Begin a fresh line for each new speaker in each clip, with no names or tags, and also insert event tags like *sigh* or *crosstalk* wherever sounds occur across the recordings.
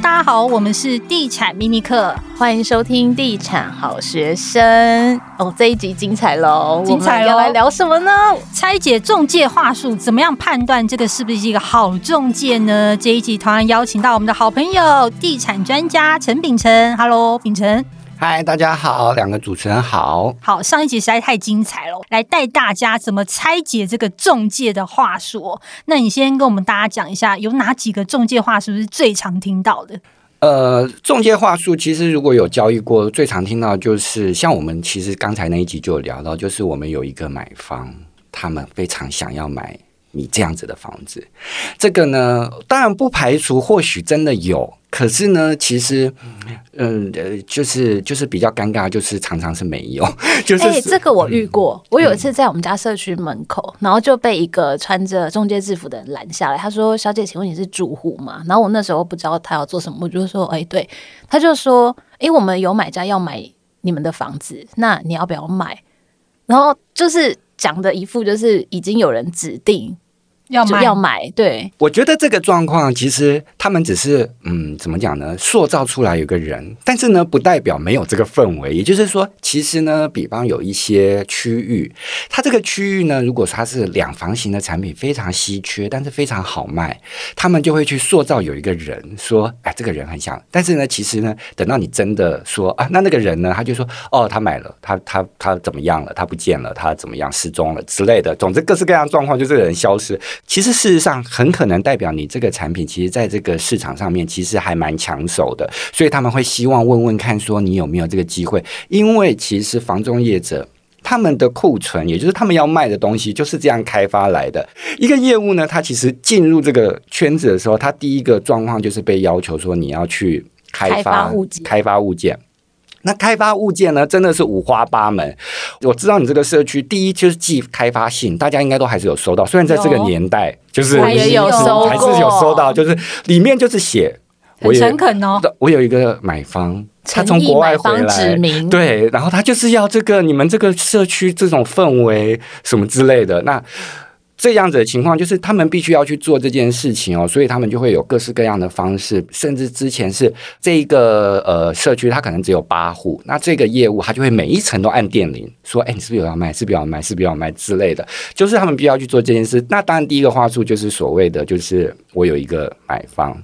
大家好，我们是地产秘密课，
欢迎收听地产好学生。哦，这一集精彩喽！
精彩喽！
要来聊什么呢？
拆解中介话术，怎么样判断这个是不是一个好中介呢？这一集同样邀请到我们的好朋友，地产专家陈秉承。Hello，秉承。
嗨，大家好，两个主持人好。
好，上一集实在太精彩了，来带大家怎么拆解这个中介的话术。那你先跟我们大家讲一下，有哪几个中介话术是最常听到的？
呃，中介话术其实如果有交易过，最常听到就是像我们其实刚才那一集就有聊到，就是我们有一个买方，他们非常想要买你这样子的房子。这个呢，当然不排除或许真的有。可是呢，其实，嗯呃，就是就是比较尴尬，就是常常是没有。*laughs* 就是，
哎、欸，这个我遇过。嗯、我有一次在我们家社区门口，然后就被一个穿着中介制服的人拦下来。他说：“小姐，请问你是住户吗？”然后我那时候不知道他要做什么，我就说：“哎、欸，对。”他就说：“哎、欸，我们有买家要买你们的房子，那你要不要买？”然后就是讲的一副就是已经有人指定。要买要买，对，
我觉得这个状况其实他们只是嗯，怎么讲呢？塑造出来有个人，但是呢，不代表没有这个氛围。也就是说，其实呢，比方有一些区域，它这个区域呢，如果它是两房型的产品非常稀缺，但是非常好卖，他们就会去塑造有一个人说，哎，这个人很想。但是呢，其实呢，等到你真的说啊，那那个人呢，他就说，哦，他买了，他他他怎么样了？他不见了，他怎么样失踪了之类的。总之，各式各样状况，就这个人消失。其实，事实上，很可能代表你这个产品，其实在这个市场上面，其实还蛮抢手的。所以他们会希望问问看，说你有没有这个机会？因为其实房中业者他们的库存，也就是他们要卖的东西，就是这样开发来的。一个业务呢，他其实进入这个圈子的时候，他第一个状况就是被要求说你要去开发，开发物件，开发物件。那开发物件呢，真的是五花八门。我知道你这个社区，第一就是寄开发信，大家应该都还是有收到。虽然在这个年代，就是
还是有收，
还是有收到，就是里面就是写，
很诚恳哦。
我有一个买方，他从国外回来，对，然后他就是要这个你们这个社区这种氛围什么之类的。那这样子的情况就是，他们必须要去做这件事情哦，所以他们就会有各式各样的方式，甚至之前是这一个呃社区，它可能只有八户，那这个业务他就会每一层都按电铃，说，哎，你是不是有要卖？是不是要卖？是不是要卖之类的，就是他们必须要去做这件事。那当然，第一个话术就是所谓的，就是我有一个买方。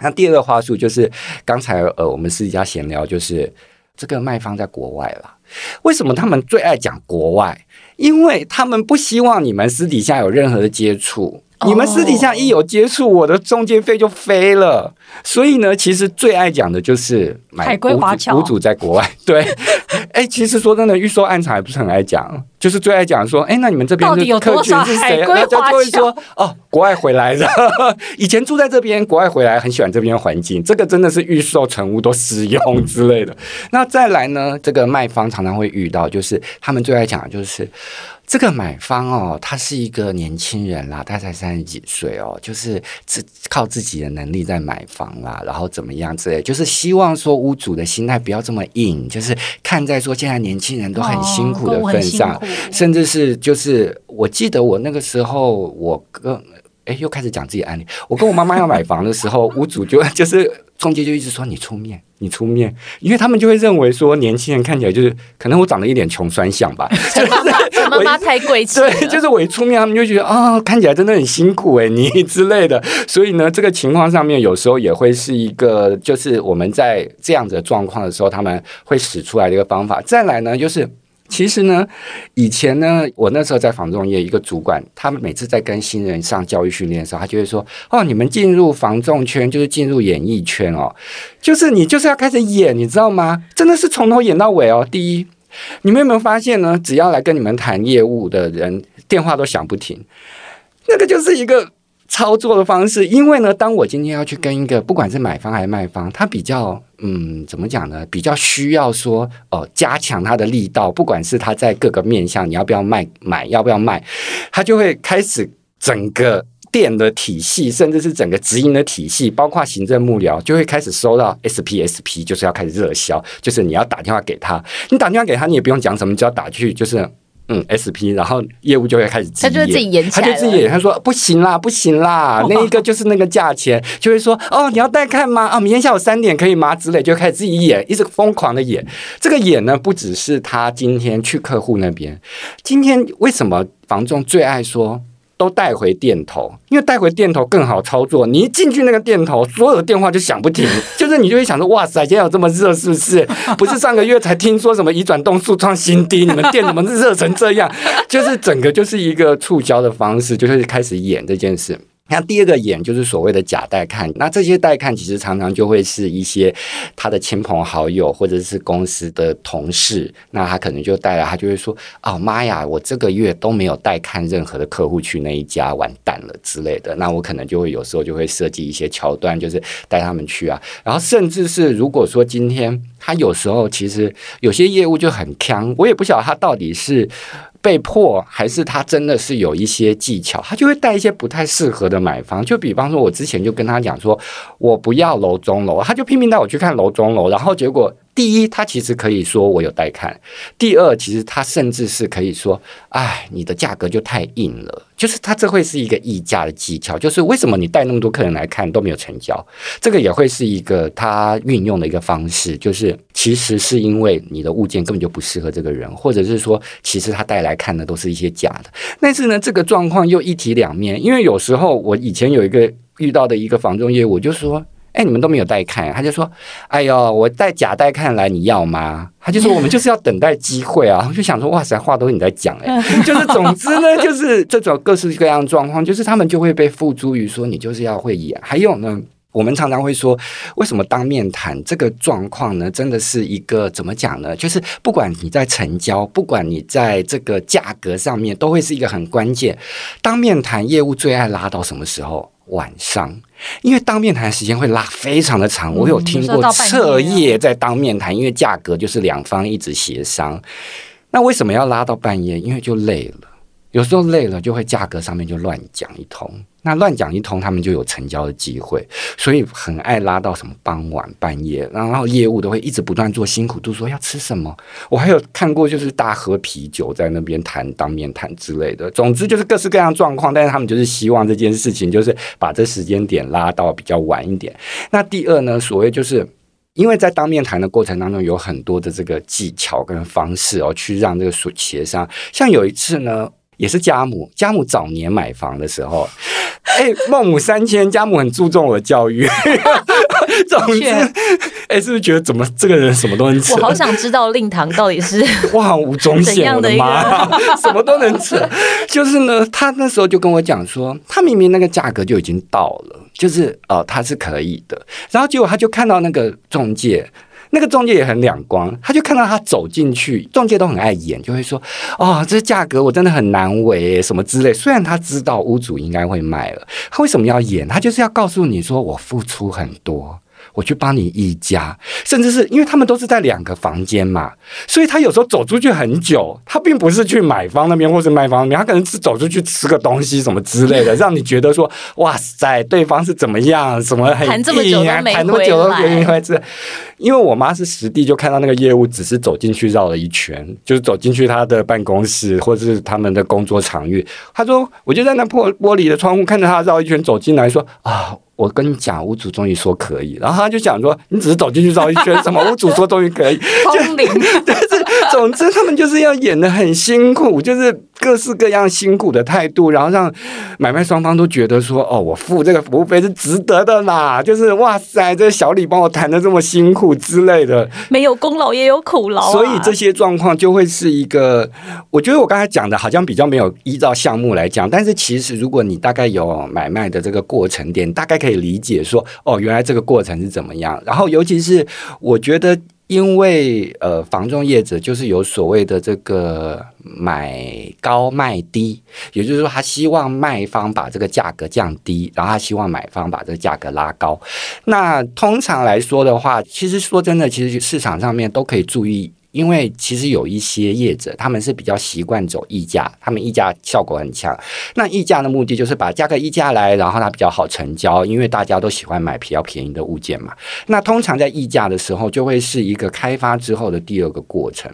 那第二个话术就是刚才呃我们私底下闲聊，就是这个卖方在国外了。为什么他们最爱讲国外？因为他们不希望你们私底下有任何的接触。你们私底下一有接触，我的中介费就飞了。所以呢，其实最爱讲的就是
海归华侨，
屋主在国外。*laughs* 对，哎，其实说真的，预售案场也不是很爱讲，就是最爱讲说，哎，那你们这边
的客群是谁海归华侨？
就会说，哦，国外回来的，*laughs* 以前住在这边，国外回来很喜欢这边环境，这个真的是预售成屋都适用 *laughs* 之类的。那再来呢，这个卖方常常会遇到，就是他们最爱讲的就是。这个买方哦，他是一个年轻人啦，他才三十几岁哦，就是自靠自己的能力在买房啦，然后怎么样之类，就是希望说屋主的心态不要这么硬，就是看在说现在年轻人都很辛苦的份上，哦、甚至是就是我记得我那个时候，我跟哎又开始讲自己案例，我跟我妈妈要买房的时候，屋主就 *laughs* 就是中介就一直说你出面。你出面，因为他们就会认为说年轻人看起来就是可能我长得一脸穷酸相吧，
妈妈妈妈太贵气，
对，就是我一出面，他们就觉得啊、哦，看起来真的很辛苦哎，你之类的。所以呢，这个情况上面有时候也会是一个，就是我们在这样子的状况的时候，他们会使出来的一个方法。再来呢，就是。其实呢，以前呢，我那时候在房仲业，一个主管，他们每次在跟新人上教育训练的时候，他就会说：“哦，你们进入房仲圈就是进入演艺圈哦，就是你就是要开始演，你知道吗？真的是从头演到尾哦。第一，你们有没有发现呢？只要来跟你们谈业务的人，电话都响不停，那个就是一个。”操作的方式，因为呢，当我今天要去跟一个不管是买方还是卖方，他比较嗯，怎么讲呢？比较需要说哦、加强他的力道，不管是他在各个面向，你要不要卖买，要不要卖，他就会开始整个店的体系，甚至是整个直营的体系，包括行政幕僚，就会开始收到 SP SP，就是要开始热销，就是你要打电话给他，你打电话给他，你也不用讲什么，只要打去就是。嗯，SP，然后业务就会开始自己演，
他就会自己演，
他就自己演，他说不行啦，不行啦，*laughs* 那一个就是那个价钱，就会说哦，你要带看吗？啊，明天下午三点可以吗？之类，就开始自己演，一直疯狂的演。这个演呢，不只是他今天去客户那边，今天为什么房仲最爱说？都带回店头，因为带回店头更好操作。你一进去那个店头，所有的电话就响不停，*laughs* 就是你就会想说：哇塞，今天有这么热，是不是？*laughs* 不是上个月才听说什么移转动数创新低，你们店怎么热成这样？就是整个就是一个促销的方式，就是开始演这件事。那第二个眼就是所谓的假带看，那这些带看其实常常就会是一些他的亲朋好友或者是公司的同事，那他可能就带了，他就会说：“哦妈呀，我这个月都没有带看任何的客户去那一家，完蛋了之类的。”那我可能就会有时候就会设计一些桥段，就是带他们去啊。然后甚至是如果说今天他有时候其实有些业务就很坑，我也不晓得他到底是。被迫还是他真的是有一些技巧，他就会带一些不太适合的买方。就比方说，我之前就跟他讲说，我不要楼中楼，他就拼命带我去看楼中楼，然后结果。第一，他其实可以说我有带看；第二，其实他甚至是可以说：“哎，你的价格就太硬了。”就是他这会是一个议价的技巧，就是为什么你带那么多客人来看都没有成交？这个也会是一个他运用的一个方式，就是其实是因为你的物件根本就不适合这个人，或者是说，其实他带来看的都是一些假的。但是呢，这个状况又一体两面，因为有时候我以前有一个遇到的一个房仲业务，我就说。哎，你们都没有带看，他就说：“哎呦，我带假带看来，你要吗？”他就说：“ *laughs* 我们就是要等待机会啊。”我就想说：“哇塞，话都是你在讲哎。”就是总之呢，*laughs* 就是这种各式各样的状况，就是他们就会被付诸于说你就是要会演。还有呢，我们常常会说，为什么当面谈这个状况呢？真的是一个怎么讲呢？就是不管你在成交，不管你在这个价格上面，都会是一个很关键。当面谈业务最爱拉到什么时候？晚上，因为当面谈时间会拉非常的长，我有听过彻夜在当面谈，因为价格就是两方一直协商。那为什么要拉到半夜？因为就累了，有时候累了就会价格上面就乱讲一通。那乱讲一通，他们就有成交的机会，所以很爱拉到什么傍晚、半夜，然后业务都会一直不断做辛苦，都说要吃什么。我还有看过，就是大喝啤酒在那边谈当面谈之类的。总之就是各式各样状况，但是他们就是希望这件事情就是把这时间点拉到比较晚一点。那第二呢，所谓就是因为在当面谈的过程当中，有很多的这个技巧跟方式哦，去让这个协商。像有一次呢。也是家母，家母早年买房的时候，*laughs* 哎、欸，孟母三迁，家母很注重我的教育。*laughs* 总之，哎、欸，是不是觉得怎么这个人什么都能扯？
我好想知道令堂到底是 *laughs*
哇，吴宗宪，我的妈，什么都能扯。就是呢，他那时候就跟我讲说，他明明那个价格就已经到了，就是哦，他是可以的。然后结果他就看到那个中介。那个中介也很两光，他就看到他走进去，中介都很爱演，就会说：“哦，这价格我真的很难为，什么之类。”虽然他知道屋主应该会卖了，他为什么要演？他就是要告诉你说：“我付出很多。”我去帮你一家，甚至是因为他们都是在两个房间嘛，所以他有时候走出去很久，他并不是去买方那边或是卖方那边，他可能是走出去吃个东西什么之类的，让你觉得说哇塞，对方是怎么样，什么很硬啊，谈这么久都没回来。因为我妈是实地就看到那个业务，只是走进去绕了一圈，就是走进去他的办公室或者是他们的工作场域。他说，我就在那破玻璃的窗户看着他绕一圈走进来说啊。我跟你讲，屋主终于说可以，然后他就讲说，你只是走进去绕一圈，什么屋主说终于可以，*laughs*
通灵。*laughs*
但是总之他们就是要演的很辛苦，就是各式各样辛苦的态度，然后让买卖双方都觉得说，哦，我付这个服务费是值得的啦，就是哇塞，这个小李帮我谈的这么辛苦之类的，
没有功劳也有苦劳啊，
所以这些状况就会是一个，我觉得我刚才讲的好像比较没有依照项目来讲，但是其实如果你大概有买卖的这个过程点，大概可以。理解说哦，原来这个过程是怎么样？然后尤其是我觉得，因为呃，房仲业者就是有所谓的这个买高卖低，也就是说，他希望卖方把这个价格降低，然后他希望买方把这个价格拉高。那通常来说的话，其实说真的，其实市场上面都可以注意。因为其实有一些业者，他们是比较习惯走溢价，他们溢价效果很强。那溢价的目的就是把价格溢价来，然后它比较好成交，因为大家都喜欢买比较便宜的物件嘛。那通常在溢价的时候，就会是一个开发之后的第二个过程。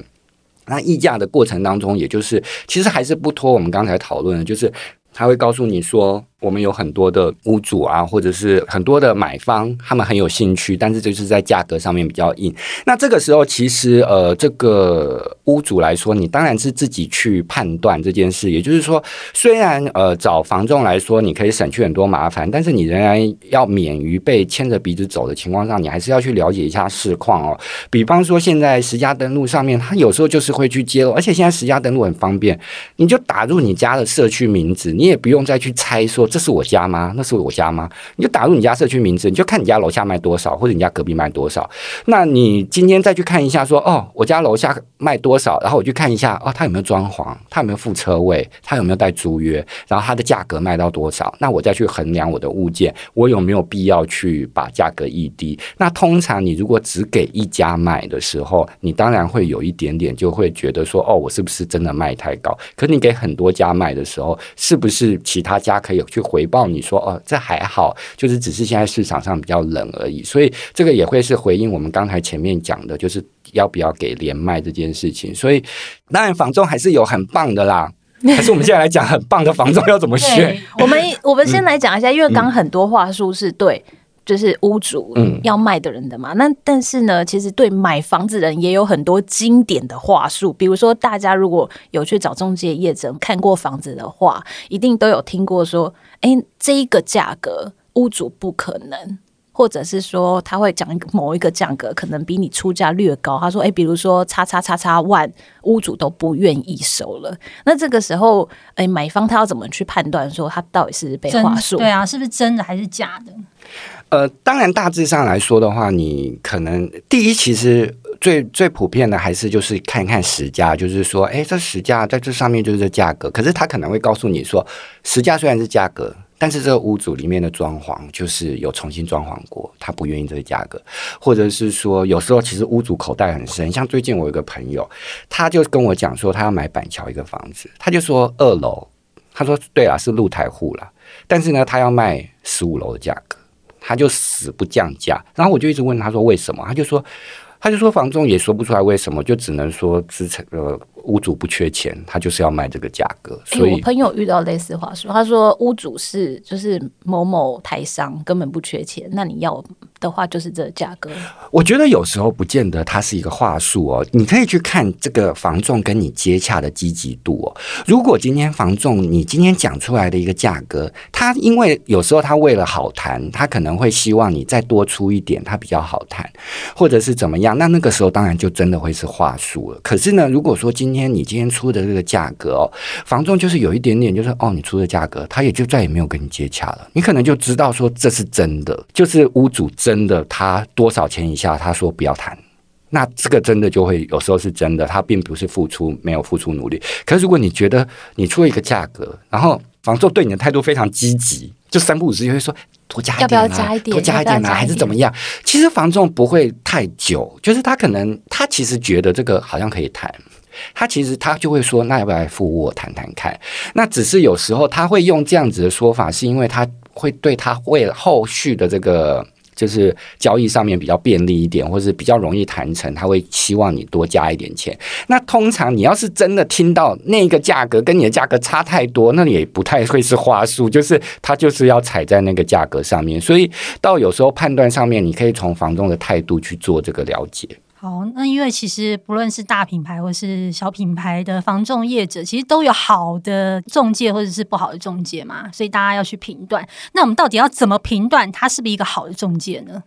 那溢价的过程当中，也就是其实还是不脱我们刚才讨论的，就是他会告诉你说。我们有很多的屋主啊，或者是很多的买方，他们很有兴趣，但是就是在价格上面比较硬。那这个时候，其实呃，这个屋主来说，你当然是自己去判断这件事。也就是说，虽然呃找房仲来说，你可以省去很多麻烦，但是你仍然要免于被牵着鼻子走的情况下，你还是要去了解一下市况哦。比方说，现在实家登录上面，他有时候就是会去揭露，而且现在实家登录很方便，你就打入你家的社区名字，你你也不用再去猜说。这是我家吗？那是我家吗？你就打入你家社区名字，你就看你家楼下卖多少，或者你家隔壁卖多少。那你今天再去看一下说，哦，我家楼下卖多少，然后我去看一下，哦，他有没有装潢，他有没有附车位，他有没有带租约，然后他的价格卖到多少？那我再去衡量我的物件，我有没有必要去把价格议低？那通常你如果只给一家卖的时候，你当然会有一点点就会觉得说，哦，我是不是真的卖太高？可你给很多家卖的时候，是不是其他家可以去？回报你说哦，这还好，就是只是现在市场上比较冷而已，所以这个也会是回应我们刚才前面讲的，就是要不要给连麦这件事情。所以当然房中还是有很棒的啦，*laughs* 还是我们现在来讲很棒的房中要怎么选？
我们我们先来讲一下，因为刚很多话术是对。就是屋主要卖的人的嘛，嗯、那但是呢，其实对买房子的人也有很多经典的话术，比如说大家如果有去找中介业者看过房子的话，一定都有听过说，哎、欸，这一个价格屋主不可能，或者是说他会讲一个某一个价格可能比你出价略高，他说，哎、欸，比如说叉叉叉叉万，屋主都不愿意收了，那这个时候，哎、欸，买方他要怎么去判断说他到底是被话术？
对啊，是不是真的还是假的？
呃，当然，大致上来说的话，你可能第一，其实最最普遍的还是就是看一看实价，就是说，哎，这实价在这上面就是这价格。可是他可能会告诉你说，实价虽然是价格，但是这个屋主里面的装潢就是有重新装潢过，他不愿意这个价格，或者是说，有时候其实屋主口袋很深。像最近我有个朋友，他就跟我讲说，他要买板桥一个房子，他就说二楼，他说对啊，是露台户了，但是呢，他要卖十五楼的价格。他就死不降价，然后我就一直问他说为什么，他就说，他就说房东也说不出来为什么，就只能说支撑呃。屋主不缺钱，他就是要卖这个价格。所以、欸、我朋友
遇到类似话术，他说屋主是就是某某台商，根本不缺钱。那你要的话就是这个价格。
我觉得有时候不见得它是一个话术哦，你可以去看这个房仲跟你接洽的积极度哦。如果今天房仲你今天讲出来的一个价格，他因为有时候他为了好谈，他可能会希望你再多出一点，他比较好谈，或者是怎么样，那那个时候当然就真的会是话术了。可是呢，如果说今天今天你今天出的这个价格哦，房仲就是有一点点，就是哦，你出的价格，他也就再也没有跟你接洽了。你可能就知道说这是真的，就是屋主真的他多少钱以下，他说不要谈。那这个真的就会有时候是真的，他并不是付出没有付出努力。可是如果你觉得你出了一个价格，然后房仲对你的态度非常积极，就三不五时就会说多加一点啊，
要不要加一点？
多加一点啊，还是怎么样？其实房仲不会太久，就是他可能他其实觉得这个好像可以谈。他其实他就会说，那要不要来付我谈谈看？那只是有时候他会用这样子的说法，是因为他会对他为后续的这个就是交易上面比较便利一点，或是比较容易谈成，他会希望你多加一点钱。那通常你要是真的听到那个价格跟你的价格差太多，那也不太会是话术，就是他就是要踩在那个价格上面。所以到有时候判断上面，你可以从房东的态度去做这个了解。
好，那因为其实不论是大品牌或是小品牌的房仲业者，其实都有好的中介或者是不好的中介嘛，所以大家要去评断。那我们到底要怎么评断它是不是一个好的中介呢？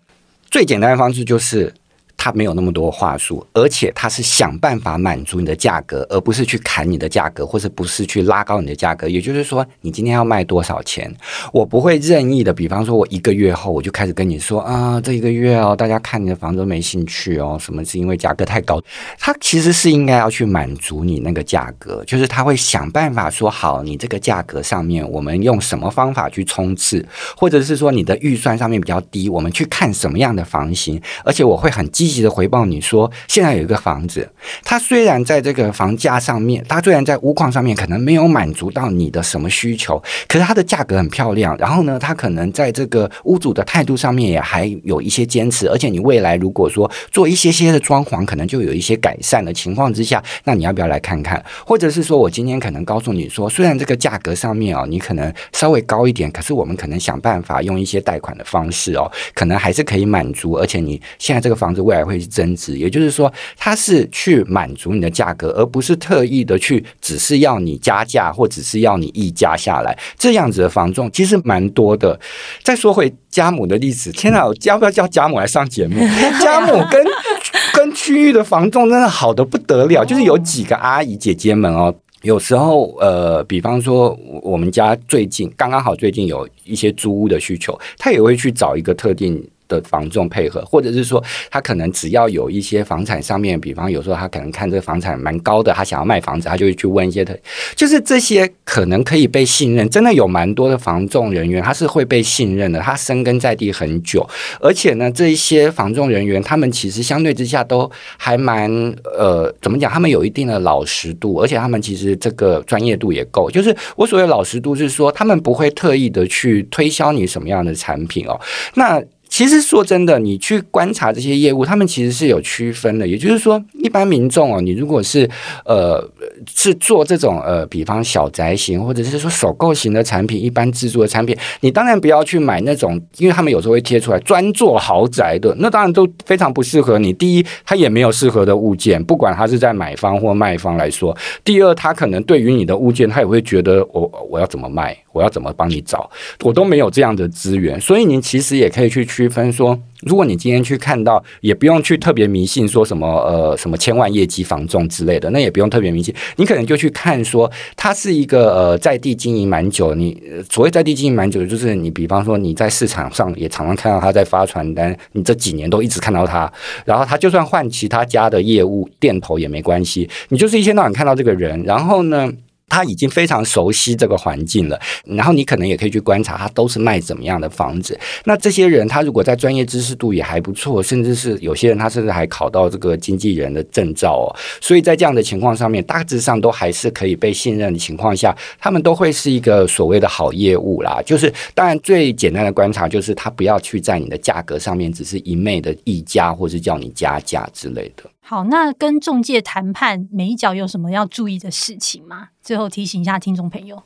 最简单的方式就是。他没有那么多话术，而且他是想办法满足你的价格，而不是去砍你的价格，或者不是去拉高你的价格。也就是说，你今天要卖多少钱，我不会任意的。比方说，我一个月后我就开始跟你说啊，这一个月哦，大家看你的房子都没兴趣哦，什么是因为价格太高？他其实是应该要去满足你那个价格，就是他会想办法说好，你这个价格上面我们用什么方法去冲刺，或者是说你的预算上面比较低，我们去看什么样的房型，而且我会很积积积极的回报你说，现在有一个房子，它虽然在这个房价上面，它虽然在屋况上面可能没有满足到你的什么需求，可是它的价格很漂亮。然后呢，它可能在这个屋主的态度上面也还有一些坚持，而且你未来如果说做一些些的装潢，可能就有一些改善的情况之下，那你要不要来看看？或者是说我今天可能告诉你说，虽然这个价格上面哦，你可能稍微高一点，可是我们可能想办法用一些贷款的方式哦，可能还是可以满足，而且你现在这个房子未来会增值，也就是说，它是去满足你的价格，而不是特意的去只是要你加价或只是要你溢价下来，这样子的房仲其实蛮多的。再说回家母的例子，天哪，要不要叫家母来上节目？家母跟 *laughs* 跟区域的房仲真的好的不得了，就是有几个阿姨姐姐们哦。有时候，呃，比方说，我们家最近刚刚好最近有一些租屋的需求，他也会去找一个特定的房仲配合，或者是说，他可能只要有一些房产上面，比方有时候他可能看这个房产蛮高的，他想要卖房子，他就会去问一些的，就是这些可能可以被信任，真的有蛮多的房仲人员，他是会被信任的，他深耕在地很久，而且呢，这一些房仲人员，他们其实相对之下都还蛮呃，怎么讲？他们有一定的老实度，而且他们其实这个专业度也够。就是我所谓老实度，是说他们不会特意的去推销你什么样的产品哦，那。其实说真的，你去观察这些业务，他们其实是有区分的。也就是说，一般民众哦，你如果是呃是做这种呃，比方小宅型或者是说首购型的产品，一般自住的产品，你当然不要去买那种，因为他们有时候会贴出来专做豪宅的，那当然都非常不适合你。第一，它也没有适合的物件，不管他是在买方或卖方来说；第二，他可能对于你的物件，他也会觉得我我要怎么卖。我要怎么帮你找？我都没有这样的资源，所以您其实也可以去区分说，如果你今天去看到，也不用去特别迷信说什么呃什么千万业绩房仲之类的，那也不用特别迷信，你可能就去看说，它是一个呃在地经营蛮久，你所谓在地经营蛮久，就是你比方说你在市场上也常常看到他在发传单，你这几年都一直看到他，然后他就算换其他家的业务店头也没关系，你就是一天到晚看到这个人，然后呢，他已经非常熟悉这个环境了，然后你可能也可以去观察他都是卖怎么样的房子。那这些人他如果在专业知识度也还不错，甚至是有些人他甚至还考到这个经纪人的证照哦。所以在这样的情况上面，大致上都还是可以被信任的情况下，他们都会是一个所谓的好业务啦。就是当然最简单的观察就是他不要去在你的价格上面只是一昧的议价，或是叫你加价之类的。
好，那跟中介谈判每一脚有什么要注意的事情吗？最后提醒一下听众朋友。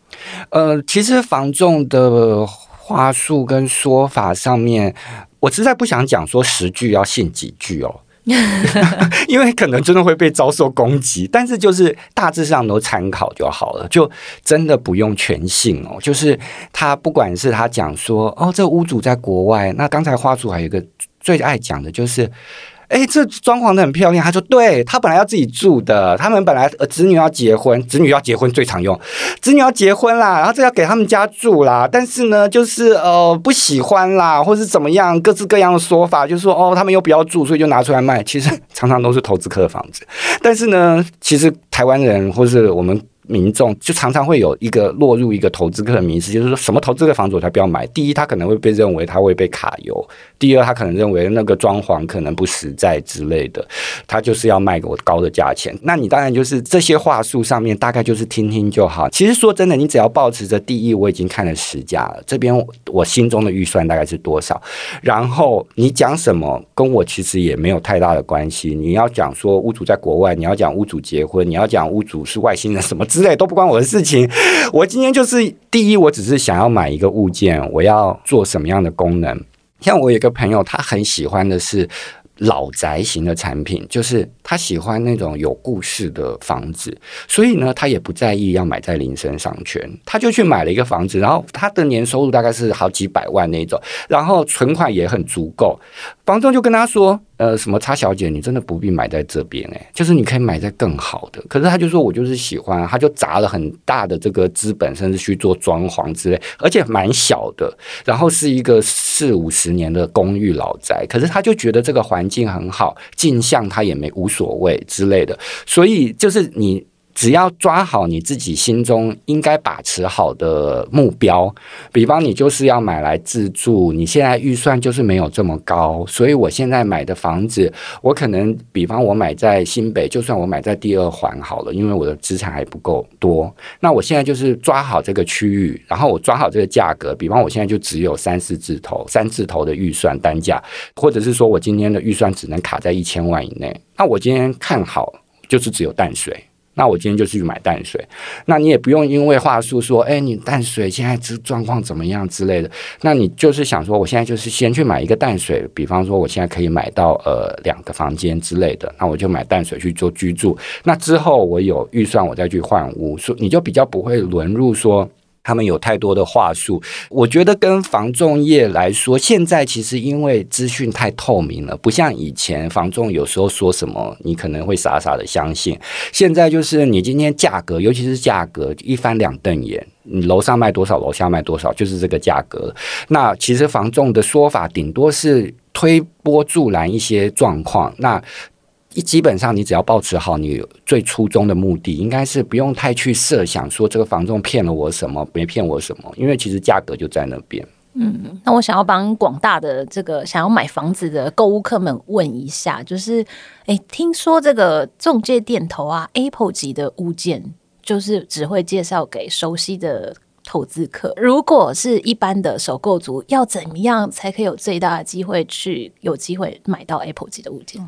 呃，其实房仲的话术跟说法上面，我实在不想讲说十句要信几句哦，*laughs* 因为可能真的会被遭受攻击。但是就是大致上都参考就好了，就真的不用全信哦。就是他不管是他讲说哦，这屋主在国外，那刚才花主还有一个最爱讲的就是。哎，这装潢的很漂亮。他说：“对，他本来要自己住的，他们本来呃子女要结婚，子女要结婚最常用，子女要结婚啦，然后这要给他们家住啦。但是呢，就是呃不喜欢啦，或是怎么样，各式各样的说法，就是说哦，他们又不要住，所以就拿出来卖。其实常常都是投资客的房子。但是呢，其实台湾人或是我们。”民众就常常会有一个落入一个投资客的迷思，就是说什么投资客房子我才不要买。第一，他可能会被认为他会被卡油；第二，他可能认为那个装潢可能不实在之类的，他就是要卖给我高的价钱。那你当然就是这些话术上面大概就是听听就好。其实说真的，你只要保持着第一，我已经看了十家了，这边我心中的预算大概是多少，然后你讲什么跟我其实也没有太大的关系。你要讲说屋主在国外，你要讲屋主结婚，你要讲屋主是外星人什么。之类都不关我的事情。*laughs* 我今天就是第一，我只是想要买一个物件，我要做什么样的功能？像我有个朋友，他很喜欢的是老宅型的产品，就是他喜欢那种有故事的房子，所以呢，他也不在意要买在林森商圈，他就去买了一个房子，然后他的年收入大概是好几百万那种，然后存款也很足够。房东就跟他说。呃，什么差小姐，你真的不必买在这边哎，就是你可以买在更好的。可是他就说，我就是喜欢，他就砸了很大的这个资本，甚至去做装潢之类，而且蛮小的。然后是一个四五十年的公寓老宅，可是他就觉得这个环境很好，镜像他也没无所谓之类的。所以就是你。只要抓好你自己心中应该把持好的目标，比方你就是要买来自住，你现在预算就是没有这么高，所以我现在买的房子，我可能比方我买在新北，就算我买在第二环好了，因为我的资产还不够多，那我现在就是抓好这个区域，然后我抓好这个价格，比方我现在就只有三四字头、三字头的预算单价，或者是说我今天的预算只能卡在一千万以内，那我今天看好就是只有淡水。那我今天就去买淡水，那你也不用因为话术说，哎，你淡水现在这状况怎么样之类的，那你就是想说，我现在就是先去买一个淡水，比方说我现在可以买到呃两个房间之类的，那我就买淡水去做居住，那之后我有预算我再去换屋，所你就比较不会沦入说。他们有太多的话术，我觉得跟房仲业来说，现在其实因为资讯太透明了，不像以前房仲有时候说什么，你可能会傻傻的相信。现在就是你今天价格，尤其是价格一翻两瞪眼，你楼上卖多少，楼下卖多少，就是这个价格。那其实房仲的说法顶多是推波助澜一些状况。那一基本上，你只要保持好你最初衷的目的，应该是不用太去设想说这个房仲骗了我什么，没骗我什么，因为其实价格就在那边。
嗯，那我想要帮广大的这个想要买房子的购物客们问一下，就是，哎，听说这个中介店头啊，Apple 级的物件，就是只会介绍给熟悉的投资客。如果是一般的首购族，要怎么样才可以有最大的机会去有机会买到 Apple 级的物件？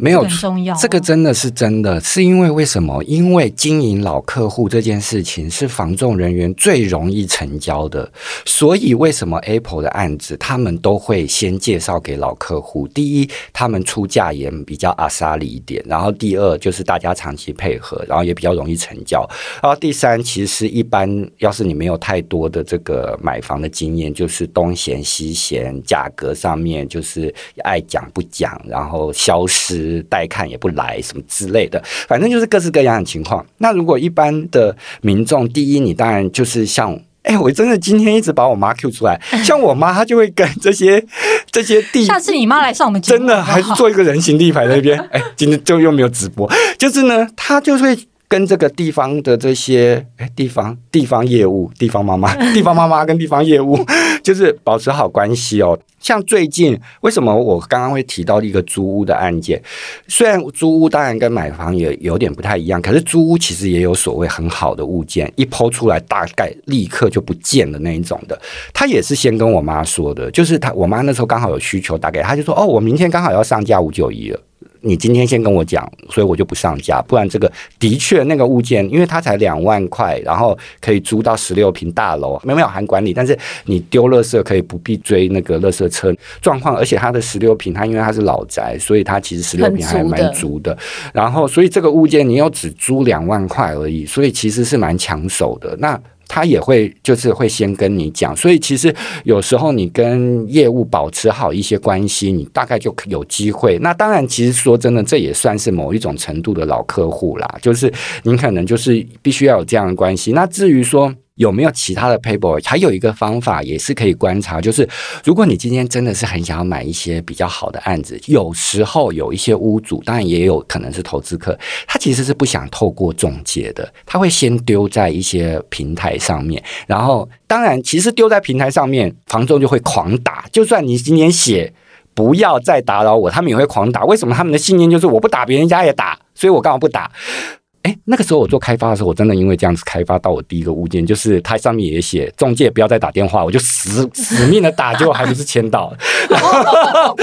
没有重要，这个真的是真的，是因为为什么？因为经营老客户这件事情是房仲人员最容易成交的，所以为什么 Apple 的案子他们都会先介绍给老客户？第一，他们出价也比较阿莎里一点；然后第二，就是大家长期配合，然后也比较容易成交；然后第三，其实一般要是你没有太多的这个买房的经验，就是东嫌西嫌，价格上面就是爱讲不讲，然后消失。带看也不来什么之类的，反正就是各式各样的情况。那如果一般的民众，第一，你当然就是像，哎，我真的今天一直把我妈 Q 出来，*laughs* 像我妈，她就会跟这些这些地，
下次你妈来上我们
真的还是做一个人形立牌在那边。哎，今天就又没有直播，就是呢，她就会跟这个地方的这些哎地方地方业务、地方妈妈、*laughs* 地方妈妈跟地方业务，*laughs* 就是保持好关系哦。像最近为什么我刚刚会提到一个租屋的案件？虽然租屋当然跟买房也有点不太一样，可是租屋其实也有所谓很好的物件，一抛出来大概立刻就不见的那一种的。他也是先跟我妈说的，就是他我妈那时候刚好有需求，打给他就说：“哦，我明天刚好要上架五九一了。”你今天先跟我讲，所以我就不上架。不然这个的确那个物件，因为它才两万块，然后可以租到十六平大楼，没有没有含管理，但是你丢垃圾可以不必追那个垃圾车状况。而且它的十六 *laughs* 平，它因为它是老宅，所以它其实十六平还蛮足的。然后，所以这个物件你又只租两万块而已，所以其实是蛮抢手的。那。他也会就是会先跟你讲，所以其实有时候你跟业务保持好一些关系，你大概就有机会。那当然，其实说真的，这也算是某一种程度的老客户啦，就是你可能就是必须要有这样的关系。那至于说。有没有其他的 paper？还有一个方法也是可以观察，就是如果你今天真的是很想要买一些比较好的案子，有时候有一些屋主，当然也有可能是投资客，他其实是不想透过中介的，他会先丢在一些平台上面，然后当然其实丢在平台上面，房仲就会狂打，就算你今天写不要再打扰我，他们也会狂打。为什么？他们的信念就是我不打别人家也打，所以我干嘛不打？哎，那个时候我做开发的时候，我真的因为这样子开发到我第一个物件，就是它上面也写中介不要再打电话，我就死死命的打，结果还不是签到。然后，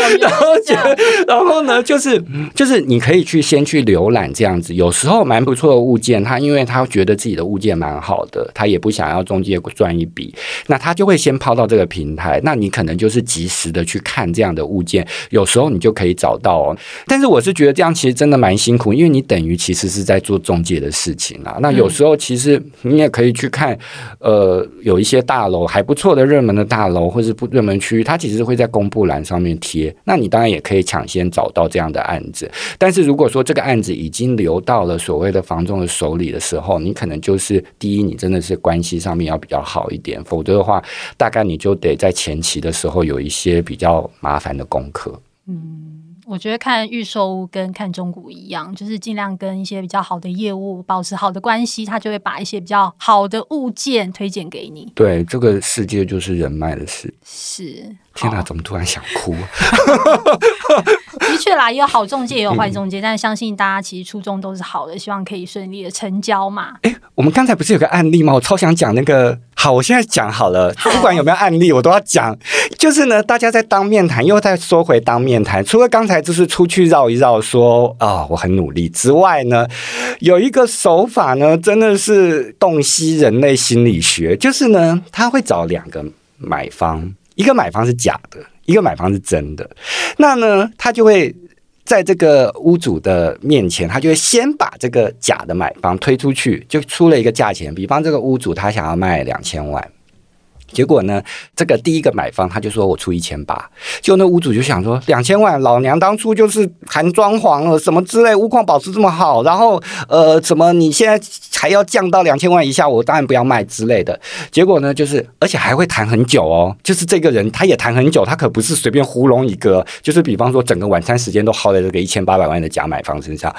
然后，呢，就是就是你可以去先去浏览这样子，有时候蛮不错的物件，他因为他觉得自己的物件蛮好的，他也不想要中介赚一笔，那他就会先抛到这个平台，那你可能就是及时的去看这样的物件，有时候你就可以找到哦。但是我是觉得这样其实真的蛮辛苦，因为你等于其实是在做。中介的事情啊，那有时候其实你也可以去看，呃，有一些大楼还不错的热门的大楼，或是不热门区域，它其实会在公布栏上面贴。那你当然也可以抢先找到这样的案子。但是如果说这个案子已经流到了所谓的房仲的手里的时候，你可能就是第一，你真的是关系上面要比较好一点，否则的话，大概你就得在前期的时候有一些比较麻烦的功课。嗯。
我觉得看预售屋跟看中古一样，就是尽量跟一些比较好的业务保持好的关系，他就会把一些比较好的物件推荐给你。
对，这个世界就是人脉的事。
是，
天哪，怎么突然想哭？
的确啦，也有好中介，也有坏中介，嗯、但是相信大家其实初衷都是好的，希望可以顺利的成交嘛。
哎，我们刚才不是有个案例吗？我超想讲那个。好，我现在讲好了，不管有没有案例，我都要讲。就是呢，大家在当面谈，又再说回当面谈。除了刚才就是出去绕一绕，说啊、哦，我很努力之外呢，有一个手法呢，真的是洞悉人类心理学。就是呢，他会找两个买方，一个买方是假的，一个买方是真的。那呢，他就会。在这个屋主的面前，他就会先把这个假的买方推出去，就出了一个价钱。比方这个屋主他想要卖两千万。结果呢，这个第一个买方他就说我出一千八，就那屋主就想说两千万，老娘当初就是含装潢了什么之类，屋况保持这么好，然后呃，怎么你现在还要降到两千万以下？我当然不要卖之类的。结果呢，就是而且还会谈很久哦，就是这个人他也谈很久，他可不是随便糊弄一个，就是比方说整个晚餐时间都耗在这个一千八百万的假买方身上。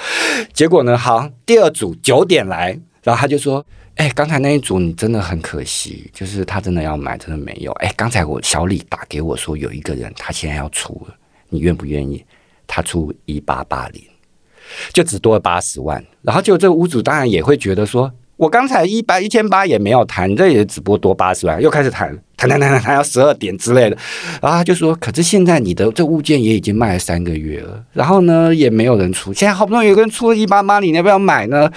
结果呢，好，第二组九点来，然后他就说。哎，刚才那一组你真的很可惜，就是他真的要买，真的没有。哎，刚才我小李打给我说有一个人他现在要出了，你愿不愿意？他出一八八零，就只多了八十万。然后就这个屋主当然也会觉得说，我刚才一百一千八也没有谈，这也只不过多八十万，又开始谈谈谈谈谈谈到十二点之类的。然后他就说，可是现在你的这物件也已经卖了三个月了，然后呢也没有人出，现在好不容易有个人出了一八八，你要不要买呢？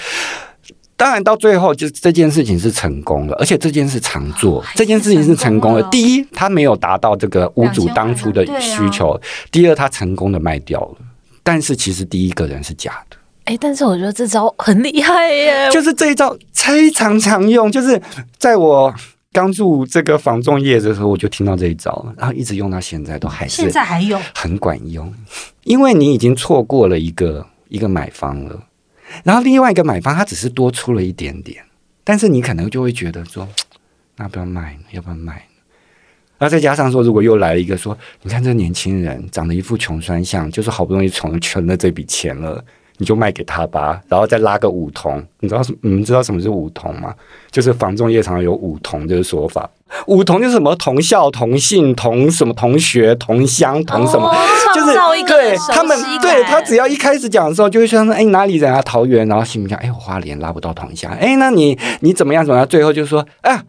当然，到最后就这件事情是成功了，而且这件事常做，哦、这件事情是成功了。第一，他没有达到这个屋主当初的需求；啊、第二，他成功的卖掉了。但是其实第一个人是假的。
哎，但是我觉得这招很厉害耶！
就是这一招非常常用，就是在我刚入这个房仲业的时候，我就听到这一招，然后一直用到现在，都还是现在还用，很管用。因为你已经错过了一个一个买方了。然后另外一个买方，他只是多出了一点点，但是你可能就会觉得说，那不要卖，要不要卖？然后再加上说，如果又来了一个说，你看这个年轻人长得一副穷酸相，就是好不容易存存了这笔钱了。你就卖给他吧，然后再拉个五同，你知道什？你们知道什么是五同吗？就是房仲业常常有五同这个说法。五同就是什么同校、同姓、同什么同学、同乡、同什么，哦、就是对他们对他只要一开始讲的时候，就会说：“哎，哪里人啊？桃园。”然后心里想：“哎，我花莲拉不到同乡。”哎，那你你怎么样？怎么样？最后就说：“哎。”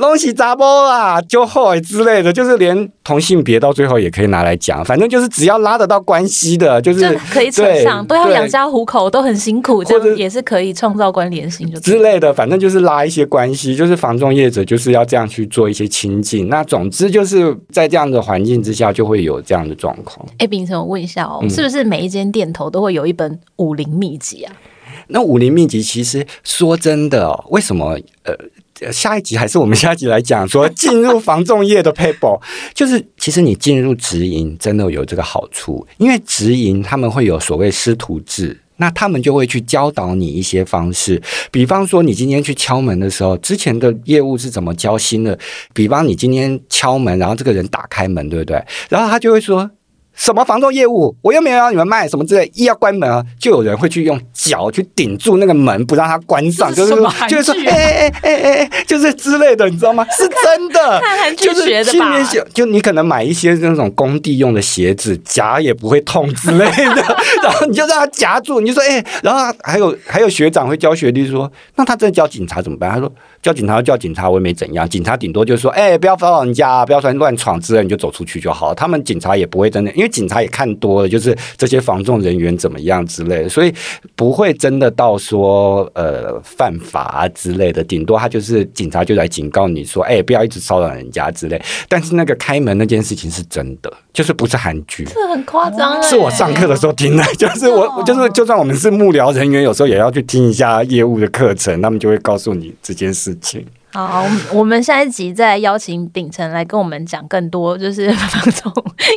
东西杂波啊，就后之类的，就是连同性别到最后也可以拿来讲，反正就是只要拉得到关系的，就是就
可以扯上，都要养家糊口，都很辛苦，这样也是可以创造关联性就
之类的，反正就是拉一些关系，就是房仲业者就是要这样去做一些亲近。那总之就是在这样的环境之下，就会有这样的状况。
哎，秉承，我问一下哦，是不是每一间店头都会有一本武林秘籍啊？
那武林秘籍其实说真的哦，为什么呃？下一集还是我们下一集来讲说 *laughs* 进入房仲业的 paper，就是其实你进入直营真的有这个好处，因为直营他们会有所谓师徒制，那他们就会去教导你一些方式，比方说你今天去敲门的时候，之前的业务是怎么交心的，比方你今天敲门，然后这个人打开门，对不对？然后他就会说。什么房仲业务？我又没有让你们卖什么之类，一要关门啊，就有人会去用脚去顶住那个门，不让它关上，就是就是说，哎哎哎哎哎，就是之类的，你知道吗？*laughs* 是真的，
看韩剧学的吧？
就你可能买一些那种工地用的鞋子，夹也不会痛之类的，*laughs* 然后你就让他夹住，你就说，哎，然后还有还有学长会教学弟说，那他真的叫警察怎么办？他说。叫警察，叫警察，我也没怎样。警察顶多就是说，哎、欸，不要骚扰人家，不要乱乱闯之类，你就走出去就好。他们警察也不会真的，因为警察也看多了，就是这些防众人员怎么样之类的，所以不会真的到说呃犯法啊之类的。顶多他就是警察就来警告你说，哎、欸，不要一直骚扰人家之类。但是那个开门那件事情是真的，就是不是韩剧，
这很夸张。
是我上课的时候听的，就是我就是就算我们是幕僚人员，有时候也要去听一下业务的课程，他们就会告诉你这件事。
好，我们下一集再邀请秉承来跟我们讲更多，就是 *laughs* 房仲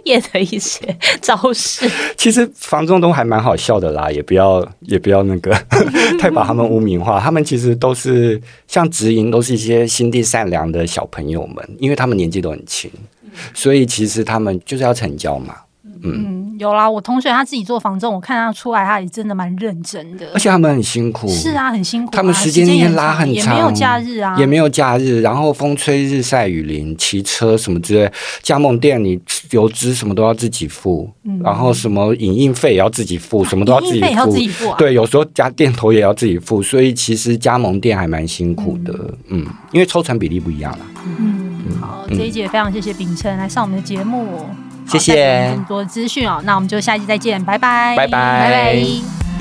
业的一些招式。
其实房仲都还蛮好笑的啦，也不要也不要那个 *laughs* 太把他们污名化。他们其实都是像直营，都是一些心地善良的小朋友们，因为他们年纪都很轻，所以其实他们就是要成交嘛。嗯，
有啦，我同学他自己做房仲，我看他出来，他也真的蛮认真的。
而且他们很辛苦，
是啊，很辛苦啊。
他们时间也拉很长，
也没有假日啊，
也没有假日，然后风吹日晒雨淋，骑车什么之类，加盟店你油资什么都要自己付，嗯、然后什么影印费也要自己付，什么都要自己付，
要自己付啊。
对，有时候加店头也要自己付，所以其实加盟店还蛮辛苦的，嗯，嗯，因为抽成比例不一样啦。
嗯，好，这一节也非常谢谢秉承来上我们的节目。
谢谢，
更多资讯哦，那我们就下期再见，拜拜，
拜拜，拜拜。